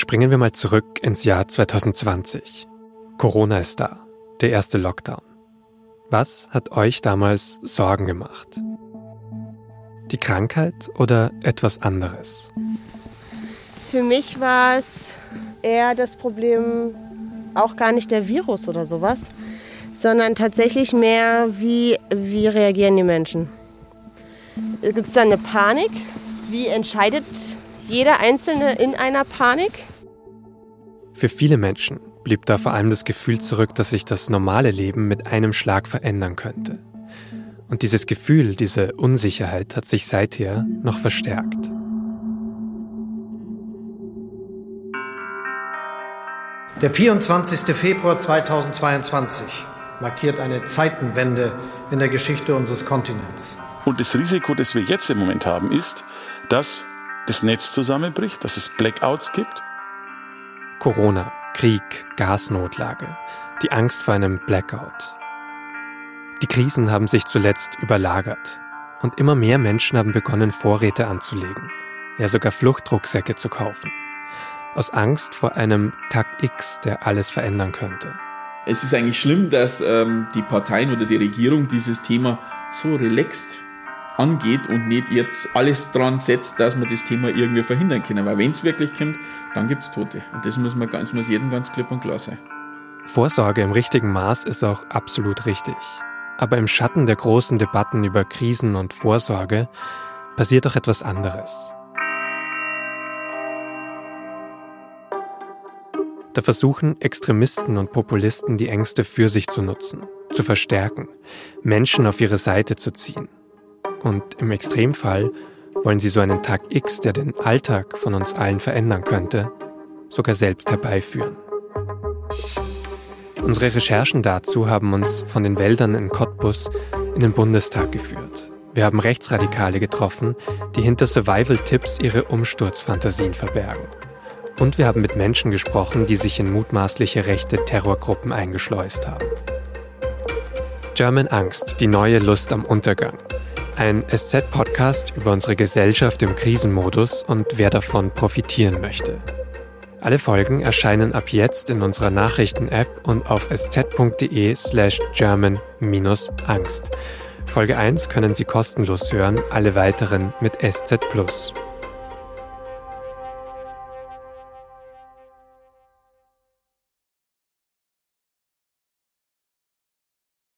Springen wir mal zurück ins Jahr 2020. Corona ist da, der erste Lockdown. Was hat euch damals Sorgen gemacht? Die Krankheit oder etwas anderes? Für mich war es eher das Problem auch gar nicht der Virus oder sowas, sondern tatsächlich mehr, wie, wie reagieren die Menschen. Gibt es da eine Panik? Wie entscheidet jeder Einzelne in einer Panik? Für viele Menschen blieb da vor allem das Gefühl zurück, dass sich das normale Leben mit einem Schlag verändern könnte. Und dieses Gefühl, diese Unsicherheit hat sich seither noch verstärkt. Der 24. Februar 2022 markiert eine Zeitenwende in der Geschichte unseres Kontinents. Und das Risiko, das wir jetzt im Moment haben, ist, dass das Netz zusammenbricht, dass es Blackouts gibt. Corona, Krieg, Gasnotlage, die Angst vor einem Blackout. Die Krisen haben sich zuletzt überlagert und immer mehr Menschen haben begonnen, Vorräte anzulegen, ja sogar Fluchtrucksäcke zu kaufen aus Angst vor einem Tag X, der alles verändern könnte. Es ist eigentlich schlimm, dass ähm, die Parteien oder die Regierung dieses Thema so relaxed angeht und nicht jetzt alles dran setzt, dass man das Thema irgendwie verhindern können. Weil wenn es wirklich kommt, dann gibt es Tote. Und das muss, man ganz, muss jedem ganz klipp und klar sein. Vorsorge im richtigen Maß ist auch absolut richtig. Aber im Schatten der großen Debatten über Krisen und Vorsorge passiert doch etwas anderes. Da versuchen Extremisten und Populisten die Ängste für sich zu nutzen, zu verstärken, Menschen auf ihre Seite zu ziehen. Und im Extremfall wollen sie so einen Tag X, der den Alltag von uns allen verändern könnte, sogar selbst herbeiführen. Unsere Recherchen dazu haben uns von den Wäldern in Cottbus in den Bundestag geführt. Wir haben Rechtsradikale getroffen, die hinter Survival-Tipps ihre Umsturzfantasien verbergen. Und wir haben mit Menschen gesprochen, die sich in mutmaßliche rechte Terrorgruppen eingeschleust haben. German Angst, die neue Lust am Untergang. Ein SZ-Podcast über unsere Gesellschaft im Krisenmodus und wer davon profitieren möchte. Alle Folgen erscheinen ab jetzt in unserer Nachrichten-App und auf sz.de slash German-Angst. Folge 1 können Sie kostenlos hören, alle weiteren mit SZ.